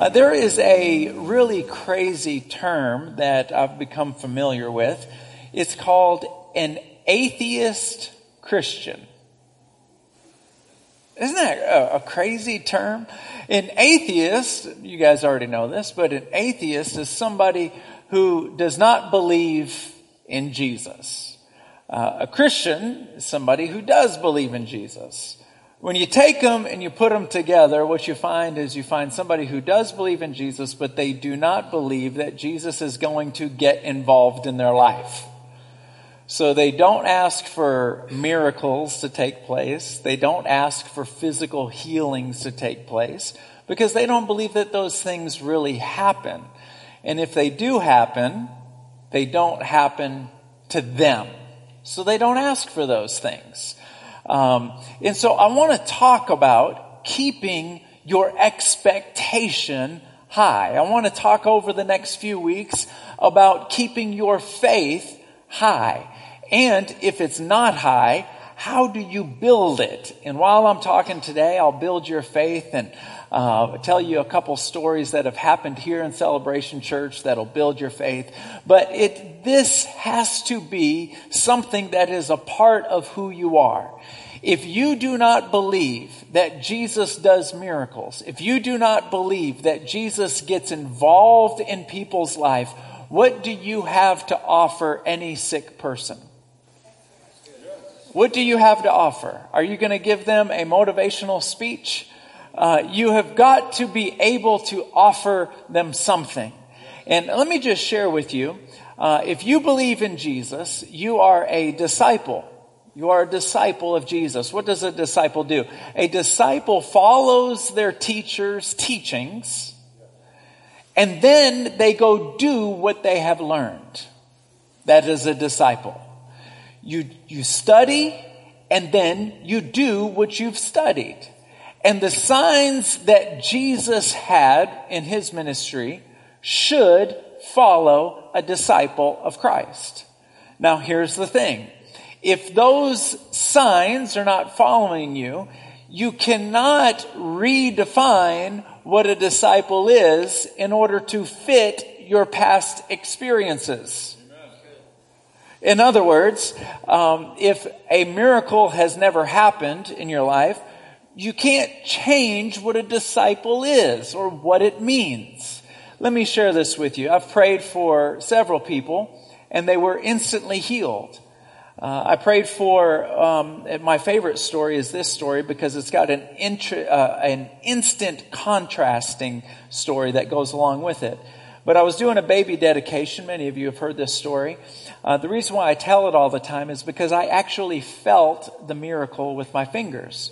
Uh, there is a really crazy term that I've become familiar with. It's called an atheist Christian. Isn't that a, a, crazy term? An atheist, you guys already know this, but an atheist is somebody who does not believe in Jesus. Uh, a Christian is somebody who does believe in Jesus. When you take them and you put them together, what you find is you find somebody who does believe in Jesus, but they do not believe that Jesus is going to get involved in their life. So they don't ask for miracles to take place. They don't ask for physical healings to take place because they don't believe that those things really happen. And if they do happen, they don't happen to them. So they don't ask for those things. Um, and so I want to talk about keeping your expectation high. I want to talk over the next few weeks about keeping your faith high. And if it's not high, how do you build it? And while I'm talking today, I'll build your faith and uh, tell you a couple stories that have happened here in Celebration Church that'll build your faith. But it, this has to be something that is a part of who you are. If you do not believe that Jesus does miracles, if you do not believe that Jesus gets involved in people's life, what do you have to offer any sick person? What do you have to offer? Are you going to give them a motivational speech? Uh, you have got to be able to offer them something. And let me just share with you uh, if you believe in Jesus, you are a disciple. You are a disciple of Jesus. What does a disciple do? A disciple follows their teacher's teachings and then they go do what they have learned. That is a disciple. You, you study and then you do what you've studied. And the signs that Jesus had in his ministry should follow a disciple of Christ. Now here's the thing. If those signs are not following you, you cannot redefine what a disciple is in order to fit your past experiences. In other words, um, if a miracle has never happened in your life, you can't change what a disciple is or what it means. Let me share this with you. I've prayed for several people and they were instantly healed. Uh, I prayed for, um, my favorite story is this story because it's got an, uh, an instant contrasting story that goes along with it. But I was doing a baby dedication. Many of you have heard this story. Uh, the reason why I tell it all the time is because I actually felt the miracle with my fingers.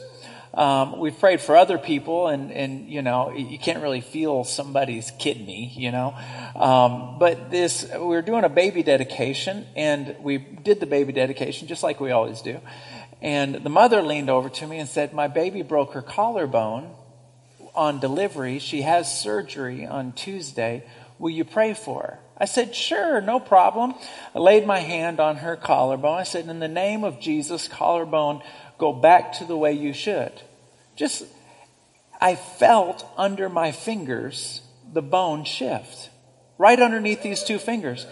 Um, we've prayed for other people, and, and you know you can't really feel somebody's kidney, you know. Um, but this, we were doing a baby dedication, and we did the baby dedication just like we always do. And the mother leaned over to me and said, "My baby broke her collarbone on delivery. She has surgery on Tuesday. Will you pray for her?" I said, Sure, no problem. I laid my hand on her collarbone. I said, In the name of Jesus, collarbone go back to the way you should. Just, I felt under my fingers the bone shift right underneath these two fingers.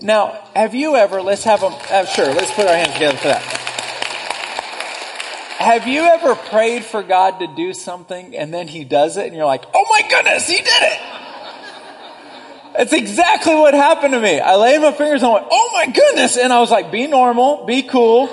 Now, have you ever, let's have them, uh, sure, let's put our hands together for that. Have you ever prayed for God to do something and then He does it and you're like, oh my goodness, He did it! That's exactly what happened to me. I laid my fingers on, oh my goodness, and I was like, be normal, be cool.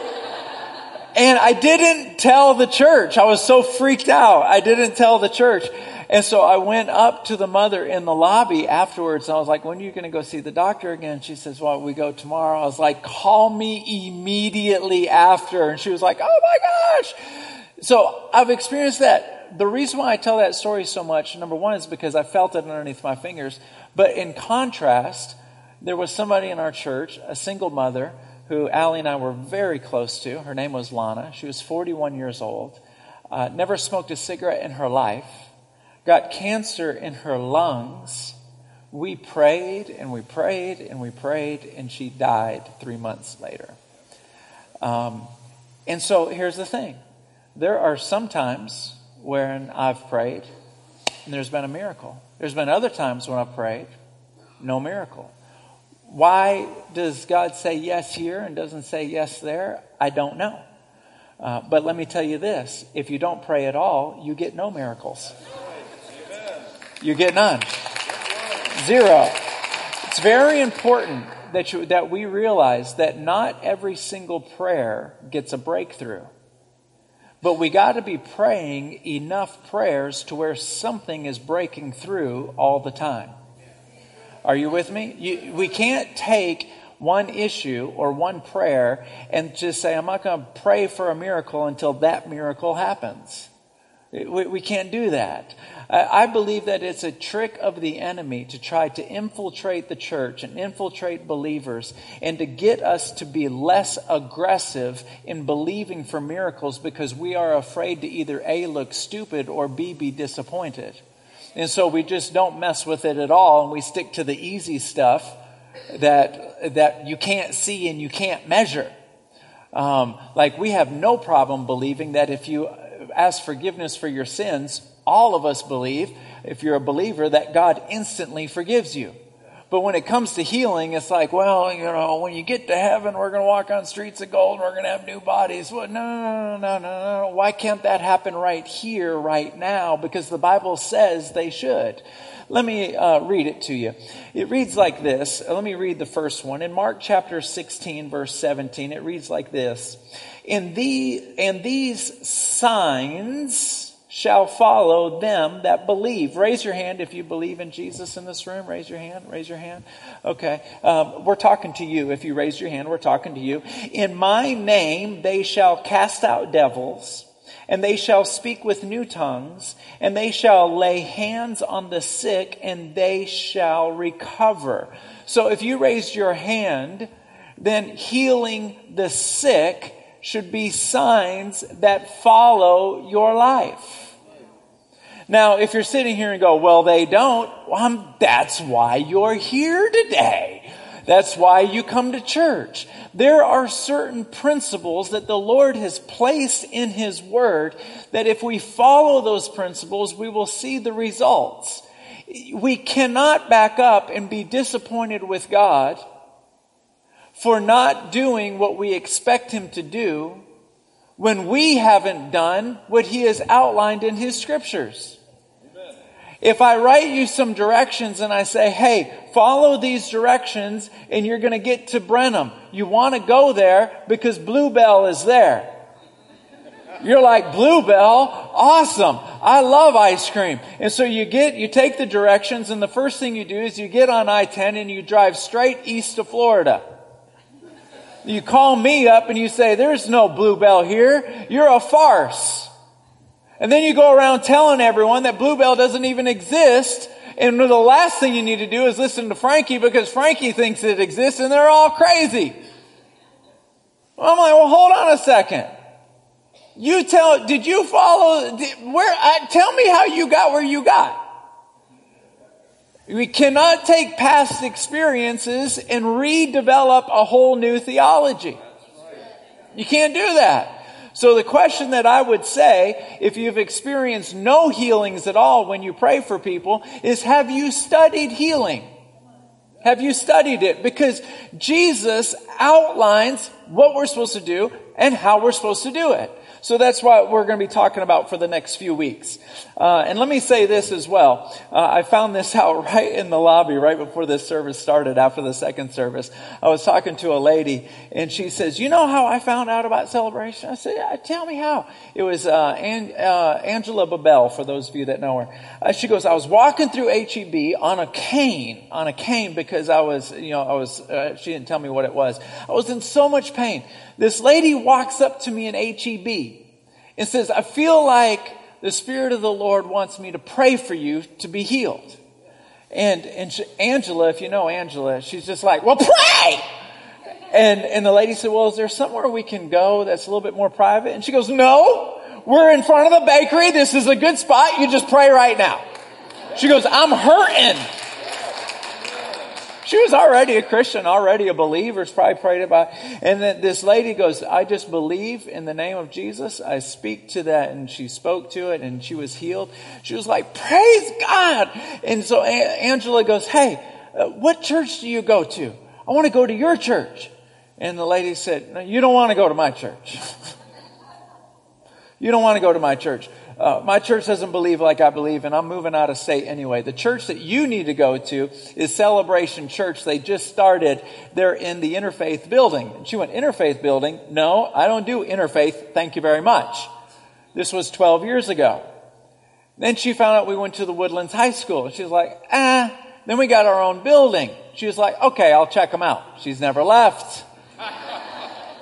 And I didn't tell the church. I was so freaked out. I didn't tell the church. And so I went up to the mother in the lobby afterwards. And I was like, when are you going to go see the doctor again? She says, well, we go tomorrow. I was like, call me immediately after. And she was like, oh my gosh. So I've experienced that. The reason why I tell that story so much, number one, is because I felt it underneath my fingers. But in contrast, there was somebody in our church, a single mother, who Allie and I were very close to. Her name was Lana. She was 41 years old, uh, never smoked a cigarette in her life, got cancer in her lungs. We prayed and we prayed and we prayed, and she died three months later. Um, and so here's the thing there are some times when I've prayed and there's been a miracle. There's been other times when I've prayed, no miracle. Why does God say yes here and doesn't say yes there? I don't know. Uh, but let me tell you this if you don't pray at all, you get no miracles. You get none. Zero. It's very important that, you, that we realize that not every single prayer gets a breakthrough. But we got to be praying enough prayers to where something is breaking through all the time. Are you with me? You, we can't take one issue or one prayer and just say, I'm not going to pray for a miracle until that miracle happens. We, we can't do that. I believe that it's a trick of the enemy to try to infiltrate the church and infiltrate believers and to get us to be less aggressive in believing for miracles because we are afraid to either A, look stupid or B, be disappointed. And so we just don't mess with it at all and we stick to the easy stuff that, that you can't see and you can't measure. Um, like we have no problem believing that if you ask forgiveness for your sins, all of us believe, if you're a believer, that God instantly forgives you. But when it comes to healing, it's like, well, you know, when you get to heaven, we're going to walk on streets of gold, we're going to have new bodies. Well, no, no, no, no, no, no. Why can't that happen right here, right now? Because the Bible says they should. Let me uh, read it to you. It reads like this. Let me read the first one. In Mark chapter 16, verse 17, it reads like this. In the, and these signs, shall follow them that believe. Raise your hand if you believe in Jesus in this room. Raise your hand. Raise your hand. Okay. Um, we're talking to you. If you raise your hand, we're talking to you. In my name they shall cast out devils. And they shall speak with new tongues, and they shall lay hands on the sick, and they shall recover. So if you raised your hand, then healing the sick should be signs that follow your life. Now, if you're sitting here and go, well, they don't, well, that's why you're here today. That's why you come to church. There are certain principles that the Lord has placed in His Word that if we follow those principles, we will see the results. We cannot back up and be disappointed with God for not doing what we expect Him to do when we haven't done what He has outlined in His scriptures. If I write you some directions and I say, hey, follow these directions and you're going to get to Brenham, you want to go there because Bluebell is there. You're like, Bluebell? Awesome. I love ice cream. And so you get, you take the directions and the first thing you do is you get on I-10 and you drive straight east to Florida. You call me up and you say, there's no Bluebell here. You're a farce. And then you go around telling everyone that Bluebell doesn't even exist. And the last thing you need to do is listen to Frankie because Frankie thinks it exists and they're all crazy. I'm like, well, hold on a second. You tell, did you follow, did, where, I, tell me how you got where you got. We cannot take past experiences and redevelop a whole new theology. You can't do that. So the question that I would say, if you've experienced no healings at all when you pray for people, is have you studied healing? Have you studied it? Because Jesus outlines what we're supposed to do and how we're supposed to do it. So that's what we're going to be talking about for the next few weeks. Uh, and let me say this as well. Uh, I found this out right in the lobby, right before this service started, after the second service. I was talking to a lady, and she says, "You know how I found out about celebration?" I said, yeah, "Tell me how." It was uh, An- uh, Angela Babel, for those of you that know her. Uh, she goes, "I was walking through HEB on a cane, on a cane, because I was, you know, I was. Uh, she didn't tell me what it was. I was in so much pain." This lady walks up to me in HEB and says, I feel like the Spirit of the Lord wants me to pray for you to be healed. And, and she, Angela, if you know Angela, she's just like, well, pray! And, and the lady said, well, is there somewhere we can go that's a little bit more private? And she goes, no, we're in front of the bakery. This is a good spot. You just pray right now. She goes, I'm hurting. She was already a Christian, already a believer, She's probably prayed about. And then this lady goes, I just believe in the name of Jesus. I speak to that. And she spoke to it and she was healed. She was like, praise God. And so Angela goes, hey, uh, what church do you go to? I want to go to your church. And the lady said, no, you don't want to go to my church. you don't want to go to my church. Uh, my church doesn't believe like I believe, and I'm moving out of state anyway. The church that you need to go to is Celebration Church. They just started. They're in the Interfaith building. And she went, Interfaith building? No, I don't do interfaith. Thank you very much. This was 12 years ago. Then she found out we went to the Woodlands High School. She's like, ah. Then we got our own building. She was like, okay, I'll check them out. She's never left.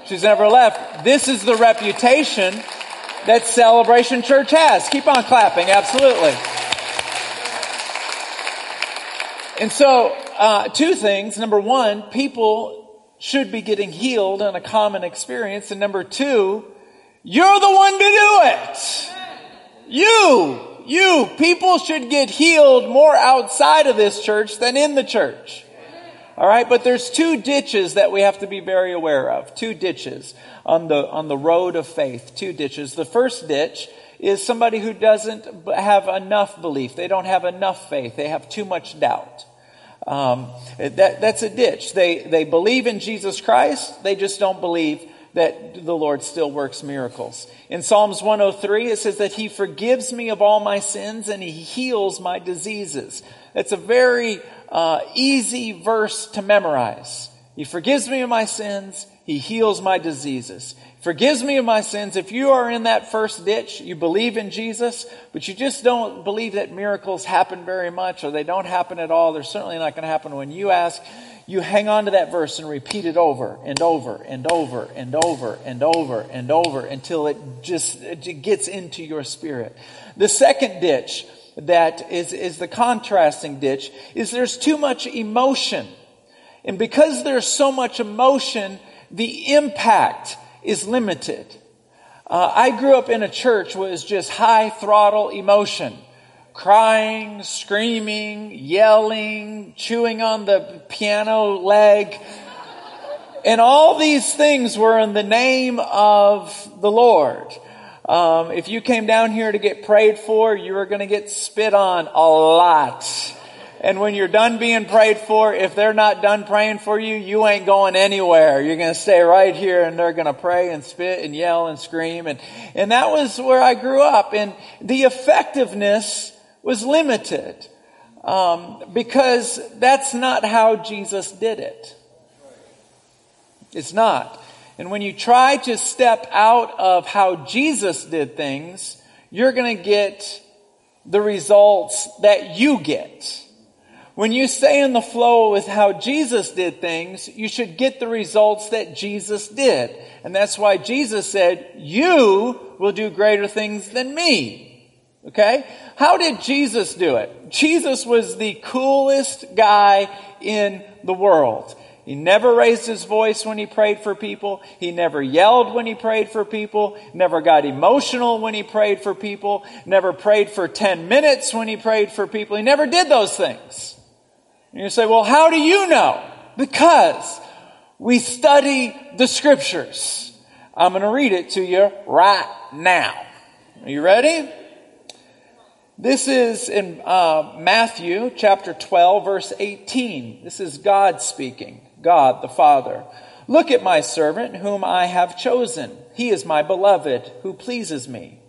She's never left. This is the reputation that Celebration Church has. Keep on clapping, absolutely. And so, uh, two things. Number one, people should be getting healed in a common experience. And number two, you're the one to do it. You, you, people should get healed more outside of this church than in the church. All right, but there's two ditches that we have to be very aware of. Two ditches on the, on the road of faith. Two ditches. The first ditch is somebody who doesn't have enough belief. They don't have enough faith. They have too much doubt. Um, that, that's a ditch. They, they believe in Jesus Christ. They just don't believe that the Lord still works miracles. In Psalms 103, it says that He forgives me of all my sins and He heals my diseases. It's a very uh, easy verse to memorize. He forgives me of my sins. He heals my diseases. Forgives me of my sins. If you are in that first ditch, you believe in Jesus, but you just don't believe that miracles happen very much or they don't happen at all. They're certainly not going to happen when you ask. You hang on to that verse and repeat it over and over and over and over and over and over until it just it gets into your spirit. The second ditch that is, is the contrasting ditch is there's too much emotion. And because there's so much emotion, the impact is limited. Uh, I grew up in a church was just high throttle emotion. Crying, screaming, yelling, chewing on the piano leg. And all these things were in the name of the Lord. Um, if you came down here to get prayed for, you are going to get spit on a lot. And when you're done being prayed for, if they're not done praying for you, you ain't going anywhere. You're going to stay right here and they're going to pray and spit and yell and scream. And, and that was where I grew up. And the effectiveness was limited. Um, because that's not how Jesus did it. It's not. And when you try to step out of how Jesus did things, you're going to get the results that you get. When you stay in the flow with how Jesus did things, you should get the results that Jesus did. And that's why Jesus said, you will do greater things than me. Okay? How did Jesus do it? Jesus was the coolest guy in the world. He never raised his voice when he prayed for people. He never yelled when he prayed for people. Never got emotional when he prayed for people. Never prayed for 10 minutes when he prayed for people. He never did those things. And you say, well, how do you know? Because we study the scriptures. I'm going to read it to you right now. Are you ready? This is in uh, Matthew chapter 12, verse 18. This is God speaking. God the Father. Look at my servant whom I have chosen. He is my beloved who pleases me.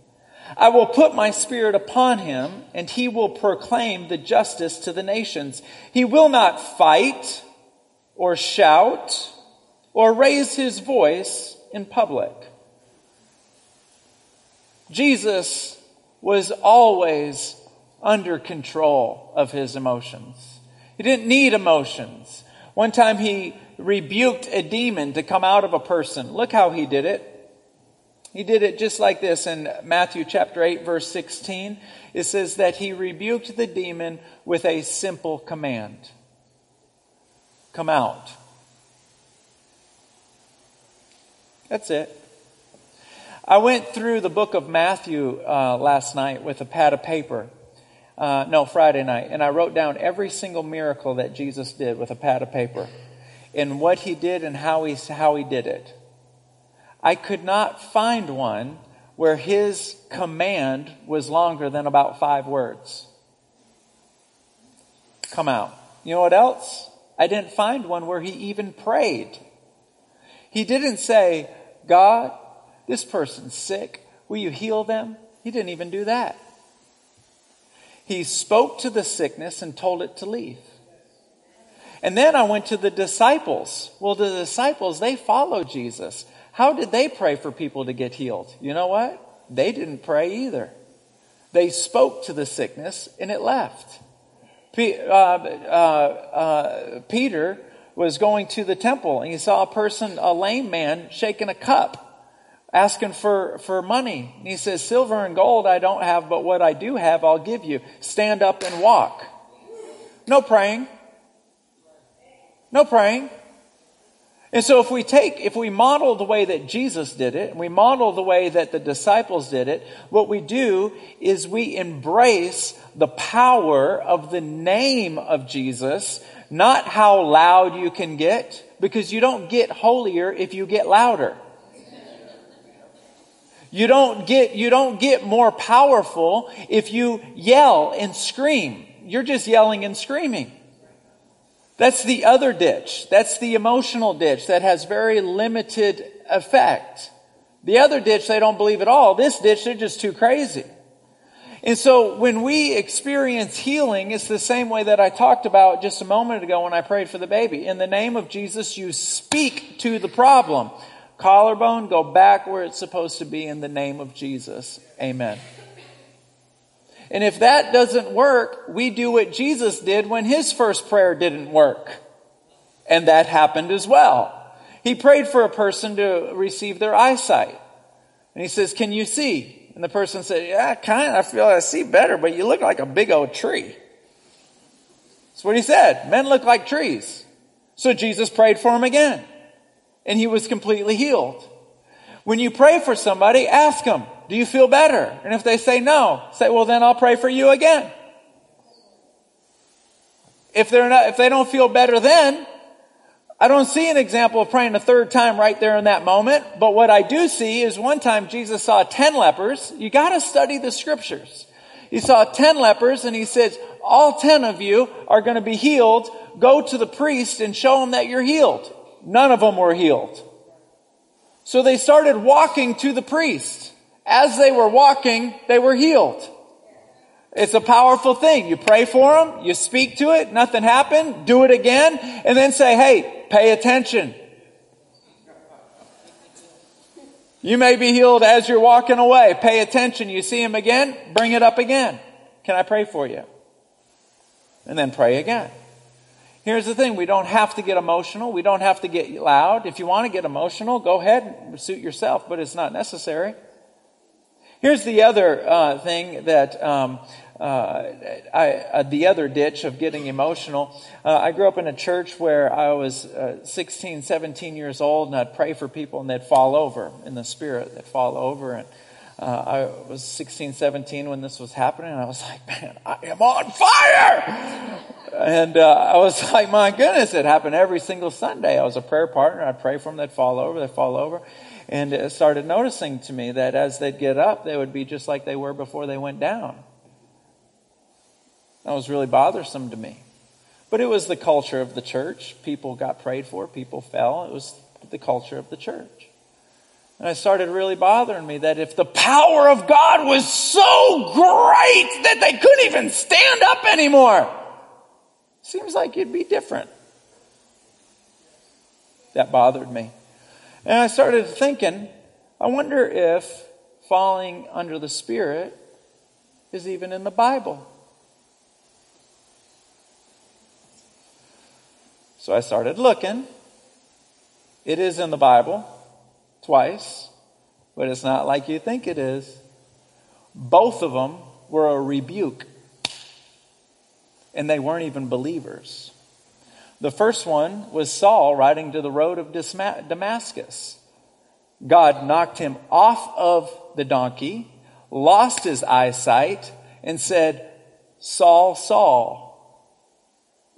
I will put my spirit upon him and he will proclaim the justice to the nations. He will not fight or shout or raise his voice in public. Jesus was always under control of his emotions. He didn't need emotions. One time he rebuked a demon to come out of a person. Look how he did it. He did it just like this in Matthew chapter 8 verse 16. It says that he rebuked the demon with a simple command. Come out. That's it. I went through the book of Matthew uh, last night with a pad of paper. Uh, no, Friday night, and I wrote down every single miracle that Jesus did with a pad of paper and what he did and how he, how he did it. I could not find one where his command was longer than about five words. Come out. You know what else? I didn't find one where he even prayed. He didn't say, God, this person's sick. Will you heal them? He didn't even do that. He spoke to the sickness and told it to leave. And then I went to the disciples. Well, the disciples, they followed Jesus. How did they pray for people to get healed? You know what? They didn't pray either. They spoke to the sickness and it left. P- uh, uh, uh, Peter was going to the temple and he saw a person, a lame man, shaking a cup asking for, for money. And he says, Silver and gold I don't have, but what I do have, I'll give you. Stand up and walk. No praying. No praying. And so if we take, if we model the way that Jesus did it, and we model the way that the disciples did it, what we do is we embrace the power of the name of Jesus, not how loud you can get, because you don't get holier if you get louder. You don't get, you don't get more powerful if you yell and scream. You're just yelling and screaming. That's the other ditch. That's the emotional ditch that has very limited effect. The other ditch, they don't believe at all. This ditch, they're just too crazy. And so when we experience healing, it's the same way that I talked about just a moment ago when I prayed for the baby. In the name of Jesus, you speak to the problem collarbone, go back where it's supposed to be in the name of Jesus. Amen. And if that doesn't work, we do what Jesus did when his first prayer didn't work. And that happened as well. He prayed for a person to receive their eyesight. And he says, Can you see? And the person said, Yeah, kind of. I feel I see better, but you look like a big old tree. That's what he said. Men look like trees. So Jesus prayed for him again and he was completely healed. When you pray for somebody, ask them, do you feel better? And if they say no, say, well, then I'll pray for you again. If they're not, if they don't feel better then, I don't see an example of praying a third time right there in that moment. But what I do see is one time Jesus saw 10 lepers. You gotta study the scriptures. He saw 10 lepers and he says, all 10 of you are going to be healed. Go to the priest and show him that you're healed none of them were healed. So they started walking to the priest. As they were walking, they were healed. It's a powerful thing. You pray for them, you speak to it, nothing happened, do it again, and then say, hey, pay attention. You may be healed as you're walking away. Pay attention. You see him again, bring it up again. Can I pray for you? And then pray again. Here's the thing we don't have to get emotional. We don't have to get loud. If you want to get emotional, go ahead and suit yourself, but it's not necessary. Here's the other uh, thing that um, uh, I, uh, the other ditch of getting emotional. Uh, I grew up in a church where I was uh, 16, 17 years old, and I'd pray for people, and they'd fall over in the spirit. They'd fall over, and uh, I was 16, 17 when this was happening, and I was like, man, I am on fire! And uh, I was like, my goodness, it happened every single Sunday. I was a prayer partner. I'd pray for them. They'd fall over. They'd fall over. And it started noticing to me that as they'd get up, they would be just like they were before they went down. That was really bothersome to me. But it was the culture of the church. People got prayed for. People fell. It was the culture of the church. And it started really bothering me that if the power of God was so great that they couldn't even stand up anymore, seems like it'd be different. That bothered me. And I started thinking, I wonder if falling under the Spirit is even in the Bible. So I started looking. It is in the Bible twice, but it's not like you think it is. Both of them were a rebuke, and they weren't even believers. The first one was Saul riding to the road of Damascus. God knocked him off of the donkey, lost his eyesight, and said, Saul, Saul,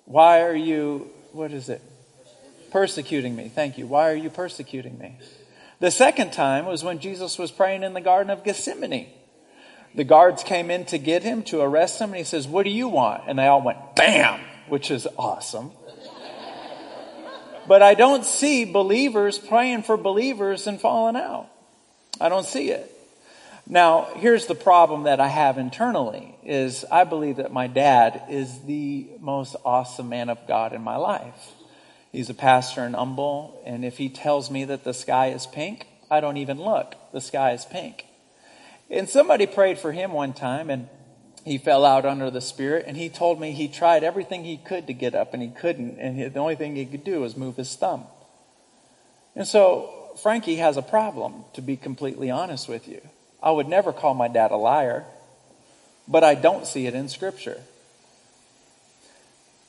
why are you, what is it? Persecuting me. Thank you. Why are you persecuting me? The second time was when Jesus was praying in the Garden of Gethsemane. The guards came in to get him, to arrest him, and he says, What do you want? And they all went, Bam! Which is awesome. but I don't see believers praying for believers and falling out. I don't see it. Now, here's the problem that I have internally is I believe that my dad is the most awesome man of God in my life. He's a pastor in Humble, and if he tells me that the sky is pink, I don't even look. The sky is pink. And somebody prayed for him one time, and he fell out under the Spirit, and he told me he tried everything he could to get up, and he couldn't, and the only thing he could do was move his thumb. And so Frankie has a problem, to be completely honest with you. I would never call my dad a liar, but I don't see it in Scripture.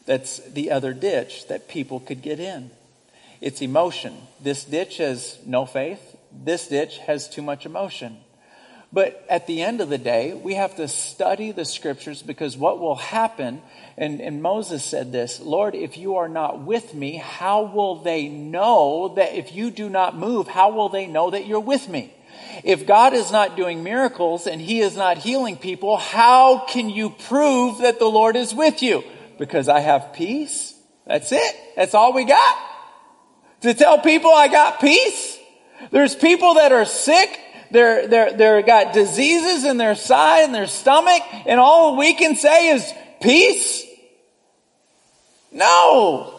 That's the other ditch that people could get in. It's emotion. This ditch has no faith. This ditch has too much emotion. But at the end of the day, we have to study the scriptures because what will happen, and, and, Moses said this Lord, if you are not with me, how will they know that if you do not move, how will they know that you're with me? If God is not doing miracles and He is not healing people, how can you prove that the Lord is with you? Because I have peace. That's it. That's all we got. To tell people I got peace. There's people that are sick. They're, they're, they're got diseases in their side and their stomach and all we can say is peace? No.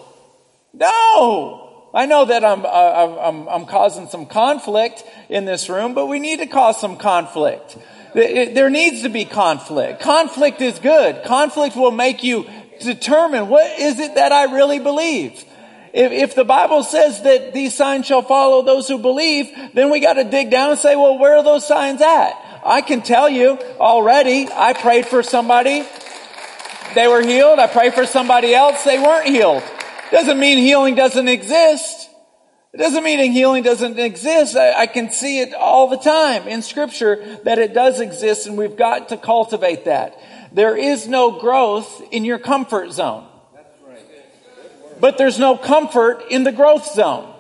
No. I know that I'm, uh, I'm, I'm causing some conflict in this room, but we need to cause some conflict. There needs to be conflict. Conflict is good. Conflict will make you determine what is it that I really believe. If, if the Bible says that these signs shall follow those who believe, then we got to dig down and say, well, where are those signs at? I can tell you already, I prayed for somebody, they were healed. I prayed for somebody else, they weren't healed. Doesn't mean healing doesn't exist. It doesn't mean healing doesn't exist. I, I, can see it all the time in scripture that it does exist and we've got to cultivate that. There is no growth in your comfort zone. But there's no comfort in the growth zone.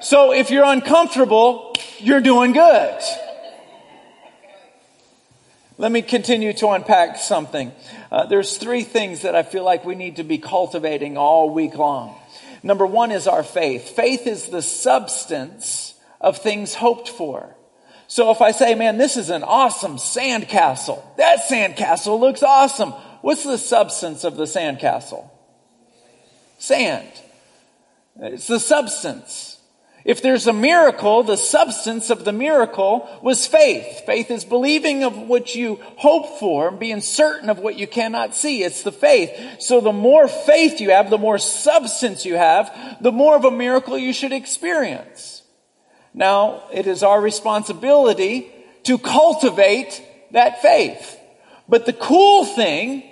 So if you're uncomfortable, you're doing good. Let me continue to unpack something. Uh, there's three things that I feel like we need to be cultivating all week long. Number one is our faith. Faith is the substance of things hoped for. So if I say, man, this is an awesome sandcastle. That sandcastle looks awesome. What's the substance of the sandcastle? Sand. It's the substance. If there's a miracle, the substance of the miracle was faith. Faith is believing of what you hope for and being certain of what you cannot see. It's the faith. So the more faith you have, the more substance you have, the more of a miracle you should experience. Now, it is our responsibility to cultivate that faith. But the cool thing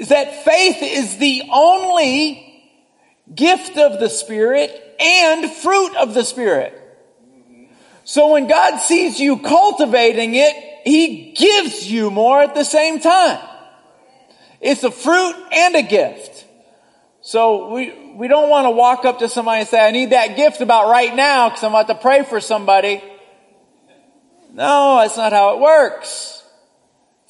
is that faith is the only gift of the Spirit and fruit of the Spirit. So when God sees you cultivating it, He gives you more at the same time. It's a fruit and a gift. So we, we don't want to walk up to somebody and say, I need that gift about right now because I'm about to pray for somebody. No, that's not how it works.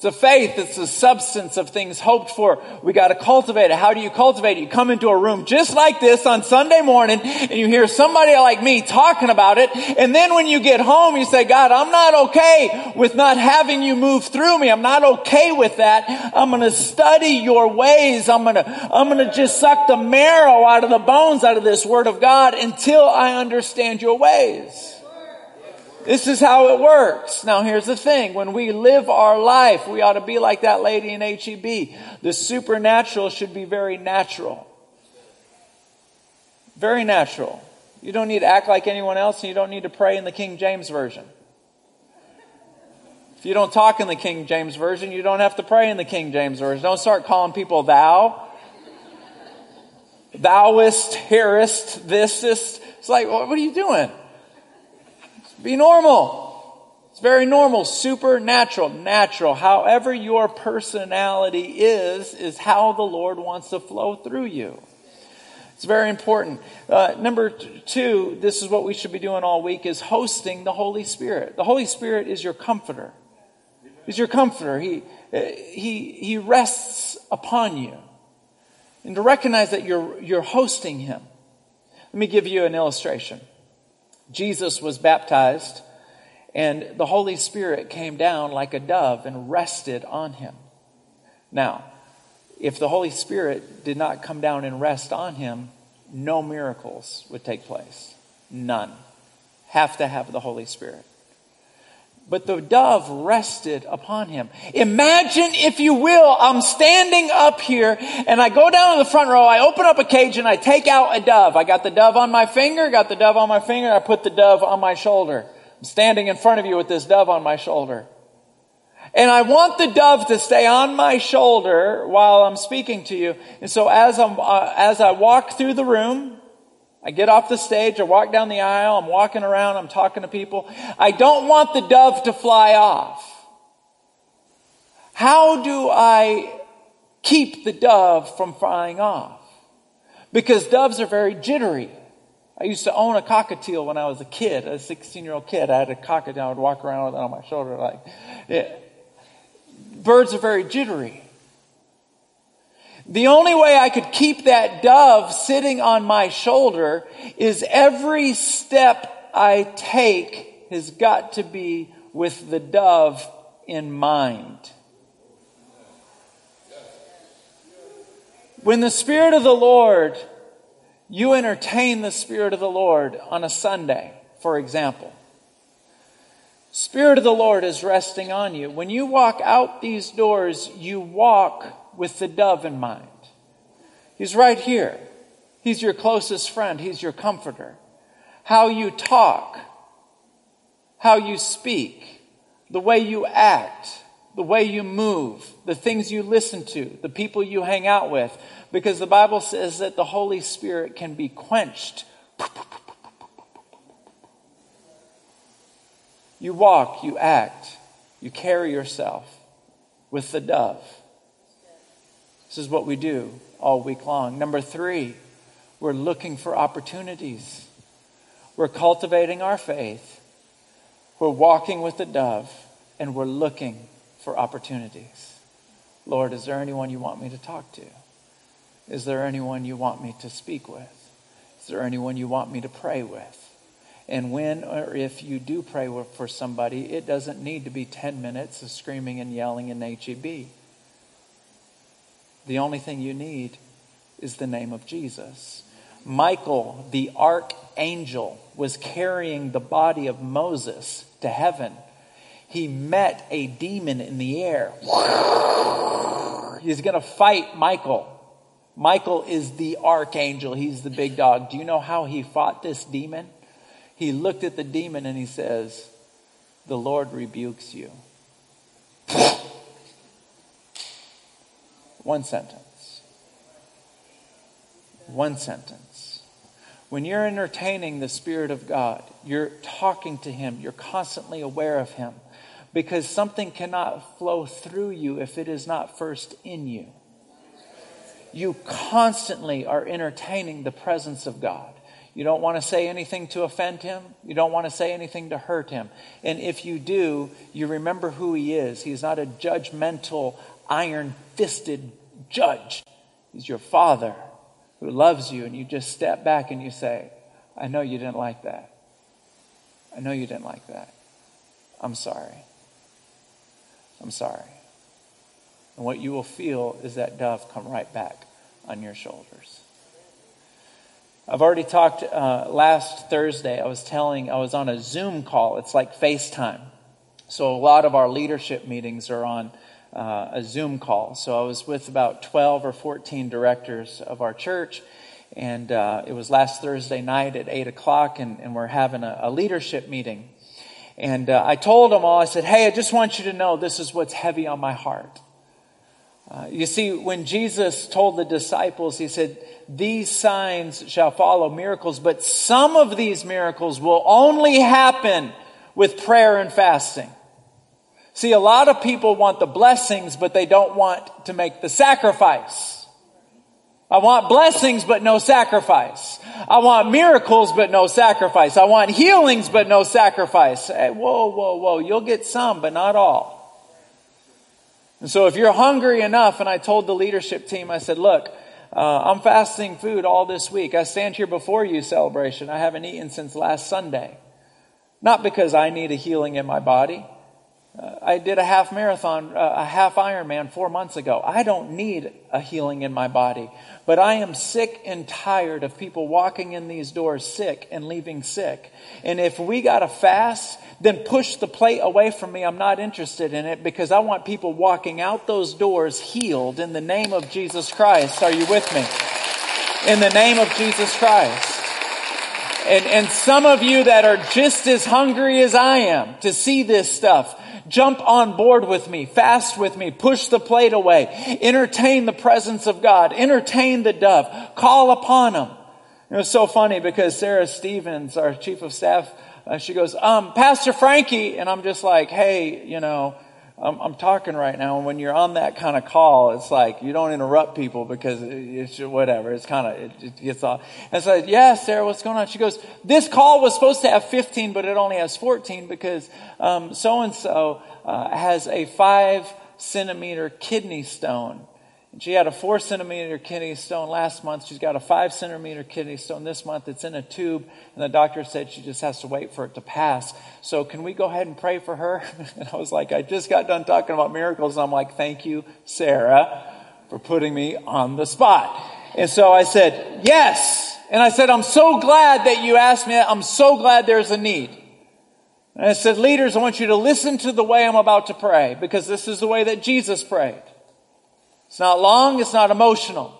It's a faith. It's the substance of things hoped for. We got to cultivate it. How do you cultivate it? You come into a room just like this on Sunday morning and you hear somebody like me talking about it. And then when you get home, you say, God, I'm not okay with not having you move through me. I'm not okay with that. I'm going to study your ways. I'm going to, I'm going to just suck the marrow out of the bones out of this word of God until I understand your ways. This is how it works. Now here's the thing. When we live our life, we ought to be like that lady in HEB. The supernatural should be very natural. Very natural. You don't need to act like anyone else and you don't need to pray in the King James Version. If you don't talk in the King James Version, you don't have to pray in the King James Version. Don't start calling people thou. Thouist, herist, thisist. It's like, what are you doing? Be normal. It's very normal, supernatural, natural. However your personality is, is how the Lord wants to flow through you. It's very important. Uh, number two, this is what we should be doing all week, is hosting the Holy Spirit. The Holy Spirit is your comforter. He's your comforter. He, he, he rests upon you. And to recognize that you're, you're hosting him. Let me give you an illustration. Jesus was baptized and the Holy Spirit came down like a dove and rested on him. Now, if the Holy Spirit did not come down and rest on him, no miracles would take place. None. Have to have the Holy Spirit. But the dove rested upon him. Imagine, if you will, I'm standing up here and I go down to the front row, I open up a cage and I take out a dove. I got the dove on my finger, got the dove on my finger, I put the dove on my shoulder. I'm standing in front of you with this dove on my shoulder. And I want the dove to stay on my shoulder while I'm speaking to you. And so as I'm, uh, as I walk through the room, I get off the stage, I walk down the aisle, I'm walking around, I'm talking to people. I don't want the dove to fly off. How do I keep the dove from flying off? Because doves are very jittery. I used to own a cockatiel when I was a kid, a 16 year old kid. I had a cockatiel. I would walk around with it on my shoulder like, yeah. birds are very jittery. The only way I could keep that dove sitting on my shoulder is every step I take has got to be with the dove in mind. When the Spirit of the Lord you entertain the Spirit of the Lord on a Sunday, for example. Spirit of the Lord is resting on you. When you walk out these doors, you walk with the dove in mind. He's right here. He's your closest friend. He's your comforter. How you talk, how you speak, the way you act, the way you move, the things you listen to, the people you hang out with, because the Bible says that the Holy Spirit can be quenched. You walk, you act, you carry yourself with the dove. This is what we do all week long. Number three, we're looking for opportunities. We're cultivating our faith. We're walking with the dove, and we're looking for opportunities. Lord, is there anyone you want me to talk to? Is there anyone you want me to speak with? Is there anyone you want me to pray with? And when or if you do pray for somebody, it doesn't need to be 10 minutes of screaming and yelling in HEB. The only thing you need is the name of Jesus. Michael, the archangel, was carrying the body of Moses to heaven. He met a demon in the air. He's going to fight Michael. Michael is the archangel. He's the big dog. Do you know how he fought this demon? He looked at the demon and he says, The Lord rebukes you. One sentence. One sentence. When you're entertaining the Spirit of God, you're talking to Him, you're constantly aware of Him, because something cannot flow through you if it is not first in you you constantly are entertaining the presence of God. You don't want to say anything to offend him. You don't want to say anything to hurt him. And if you do, you remember who he is. He's not a judgmental, iron fisted judge. He's your father who loves you. And you just step back and you say, I know you didn't like that. I know you didn't like that. I'm sorry. I'm sorry. And what you will feel is that dove come right back on your shoulders. I've already talked uh, last Thursday. I was telling, I was on a Zoom call. It's like FaceTime. So a lot of our leadership meetings are on uh, a Zoom call. So I was with about 12 or 14 directors of our church. And uh, it was last Thursday night at 8 o'clock, and, and we're having a, a leadership meeting. And uh, I told them all, I said, hey, I just want you to know this is what's heavy on my heart. Uh, you see, when Jesus told the disciples, he said, These signs shall follow miracles, but some of these miracles will only happen with prayer and fasting. See, a lot of people want the blessings, but they don't want to make the sacrifice. I want blessings, but no sacrifice. I want miracles, but no sacrifice. I want healings, but no sacrifice. Hey, whoa, whoa, whoa. You'll get some, but not all. And so if you're hungry enough, and I told the leadership team, I said, look, uh, I'm fasting food all this week. I stand here before you, celebration. I haven't eaten since last Sunday. Not because I need a healing in my body. I did a half marathon, uh, a half Ironman four months ago. I don't need a healing in my body. But I am sick and tired of people walking in these doors sick and leaving sick. And if we got to fast, then push the plate away from me. I'm not interested in it because I want people walking out those doors healed in the name of Jesus Christ. Are you with me? In the name of Jesus Christ. And, and some of you that are just as hungry as I am to see this stuff, Jump on board with me, fast with me, push the plate away, entertain the presence of God, entertain the dove, call upon him. It was so funny because Sarah Stevens, our chief of staff, uh, she goes, um, Pastor Frankie, and I'm just like, hey, you know, I'm, I'm, talking right now, and when you're on that kind of call, it's like you don't interrupt people because it's whatever. It's kind of it, it, gets off. And so, yeah, Sarah, what's going on? She goes, this call was supposed to have 15, but it only has 14 because so and so has a five centimeter kidney stone. She had a four centimeter kidney stone last month. She's got a five centimeter kidney stone this month. It's in a tube, and the doctor said she just has to wait for it to pass. So, can we go ahead and pray for her? And I was like, I just got done talking about miracles, and I'm like, thank you, Sarah, for putting me on the spot. And so I said, yes. And I said, I'm so glad that you asked me that. I'm so glad there's a need. And I said, leaders, I want you to listen to the way I'm about to pray, because this is the way that Jesus prayed. It's not long, it's not emotional.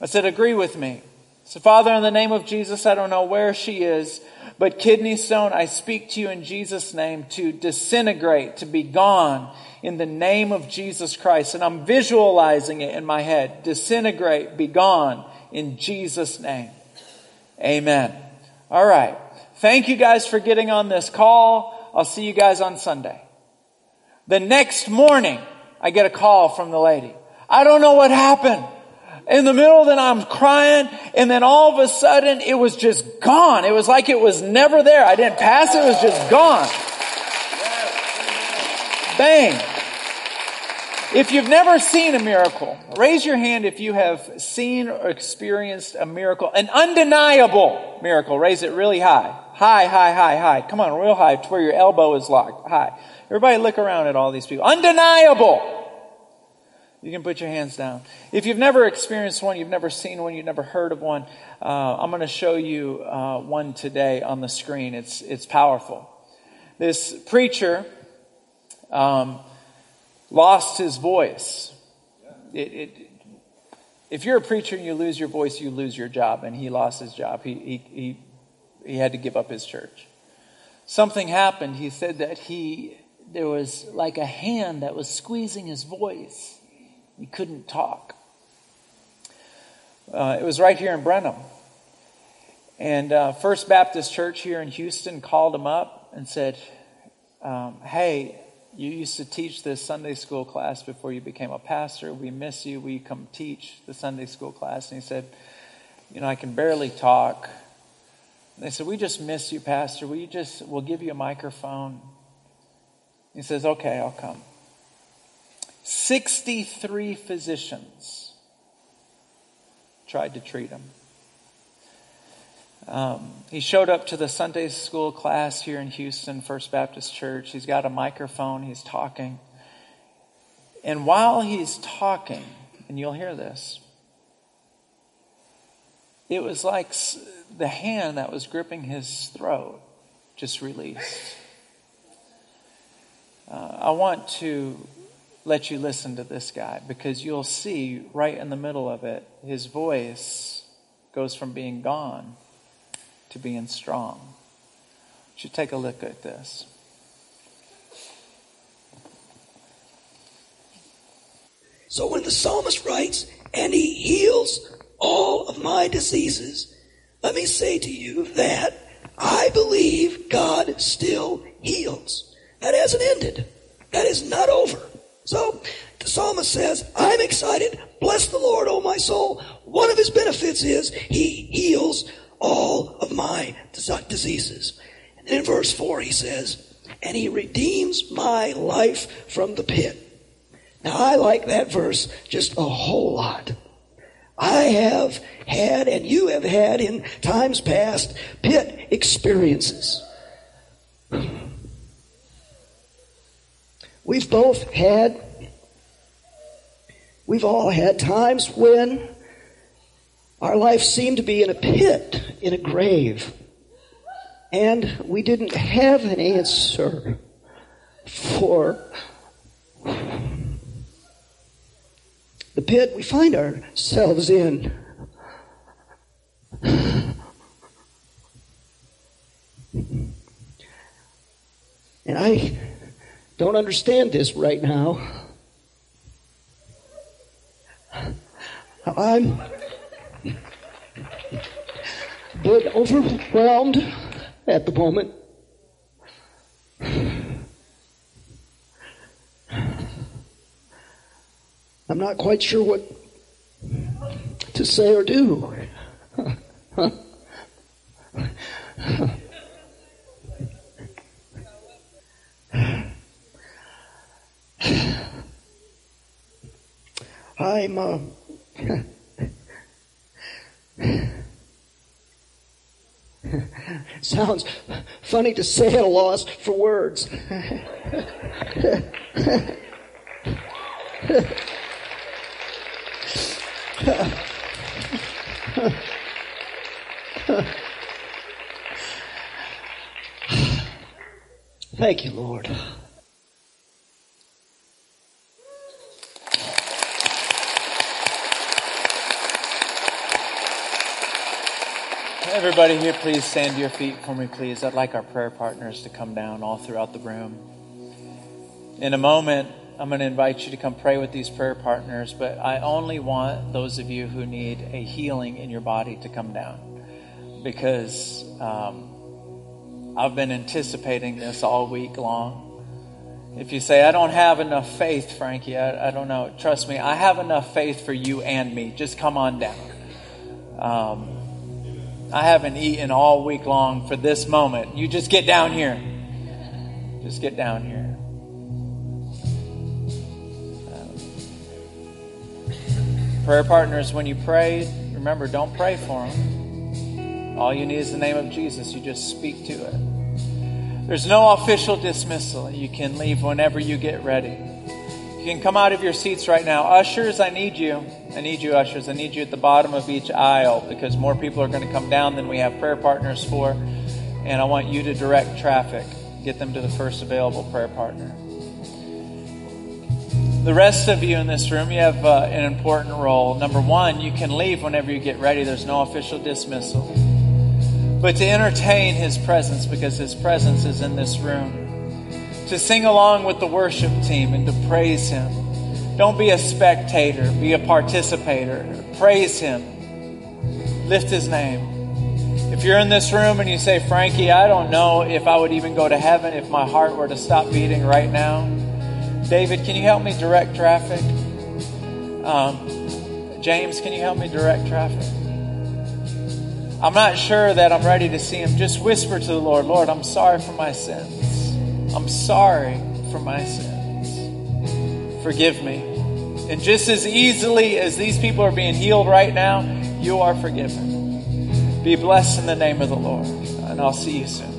I said, agree with me. So, Father, in the name of Jesus, I don't know where she is, but kidney stone, I speak to you in Jesus' name to disintegrate, to be gone in the name of Jesus Christ. And I'm visualizing it in my head. Disintegrate, be gone in Jesus' name. Amen. All right. Thank you guys for getting on this call. I'll see you guys on Sunday. The next morning, I get a call from the lady. I don't know what happened. In the middle of the night, I'm crying, and then all of a sudden, it was just gone. It was like it was never there. I didn't pass it, it was just gone. Bang. If you've never seen a miracle, raise your hand if you have seen or experienced a miracle, an undeniable miracle. Raise it really high. High, high, high, high. Come on, real high to where your elbow is locked. High. Everybody look around at all these people. Undeniable. You can put your hands down. If you've never experienced one, you've never seen one, you've never heard of one, uh, I'm going to show you uh, one today on the screen. It's, it's powerful. This preacher um, lost his voice. It, it, if you're a preacher and you lose your voice, you lose your job. And he lost his job. He, he, he, he had to give up his church. Something happened. He said that he there was like a hand that was squeezing his voice. He couldn't talk. Uh, it was right here in Brenham. And uh, First Baptist Church here in Houston called him up and said, um, Hey, you used to teach this Sunday school class before you became a pastor. We miss you. Will you come teach the Sunday school class? And he said, You know, I can barely talk. And they said, We just miss you, Pastor. We just, we'll give you a microphone. He says, Okay, I'll come. 63 physicians tried to treat him. Um, he showed up to the Sunday school class here in Houston, First Baptist Church. He's got a microphone, he's talking. And while he's talking, and you'll hear this, it was like the hand that was gripping his throat just released. Uh, I want to let you listen to this guy because you'll see right in the middle of it, his voice goes from being gone to being strong. You should take a look at this. So when the psalmist writes, and he heals all of my diseases, let me say to you that I believe God still heals. That hasn't ended. That is not over. So the psalmist says, I'm excited. Bless the Lord, O my soul. One of his benefits is he heals all of my diseases. And in verse 4 he says, and he redeems my life from the pit. Now I like that verse just a whole lot. I have had and you have had in times past pit experiences. We've both had, we've all had times when our life seemed to be in a pit, in a grave, and we didn't have an answer for the pit we find ourselves in. And I don't understand this right now. I'm but overwhelmed at the moment. I'm not quite sure what to say or do. I'm uh, sounds funny to say at a loss for words. Thank you, Lord. Everybody here, please stand to your feet for me, please. I'd like our prayer partners to come down all throughout the room. In a moment, I'm going to invite you to come pray with these prayer partners, but I only want those of you who need a healing in your body to come down because um, I've been anticipating this all week long. If you say, I don't have enough faith, Frankie, I, I don't know. Trust me, I have enough faith for you and me. Just come on down. Um, I haven't eaten all week long for this moment. You just get down here. Just get down here. Um, prayer partners, when you pray, remember, don't pray for them. All you need is the name of Jesus. You just speak to it. There's no official dismissal. You can leave whenever you get ready. You can come out of your seats right now. Ushers, I need you. I need you, ushers. I need you at the bottom of each aisle because more people are going to come down than we have prayer partners for. And I want you to direct traffic, get them to the first available prayer partner. The rest of you in this room, you have uh, an important role. Number one, you can leave whenever you get ready. There's no official dismissal. But to entertain His presence because His presence is in this room. To sing along with the worship team and to praise Him. Don't be a spectator, be a participator. Praise Him. Lift His name. If you're in this room and you say, Frankie, I don't know if I would even go to heaven if my heart were to stop beating right now. David, can you help me direct traffic? Um, James, can you help me direct traffic? I'm not sure that I'm ready to see him. Just whisper to the Lord, Lord, I'm sorry for my sins. I'm sorry for my sins. Forgive me. And just as easily as these people are being healed right now, you are forgiven. Be blessed in the name of the Lord. And I'll see you soon.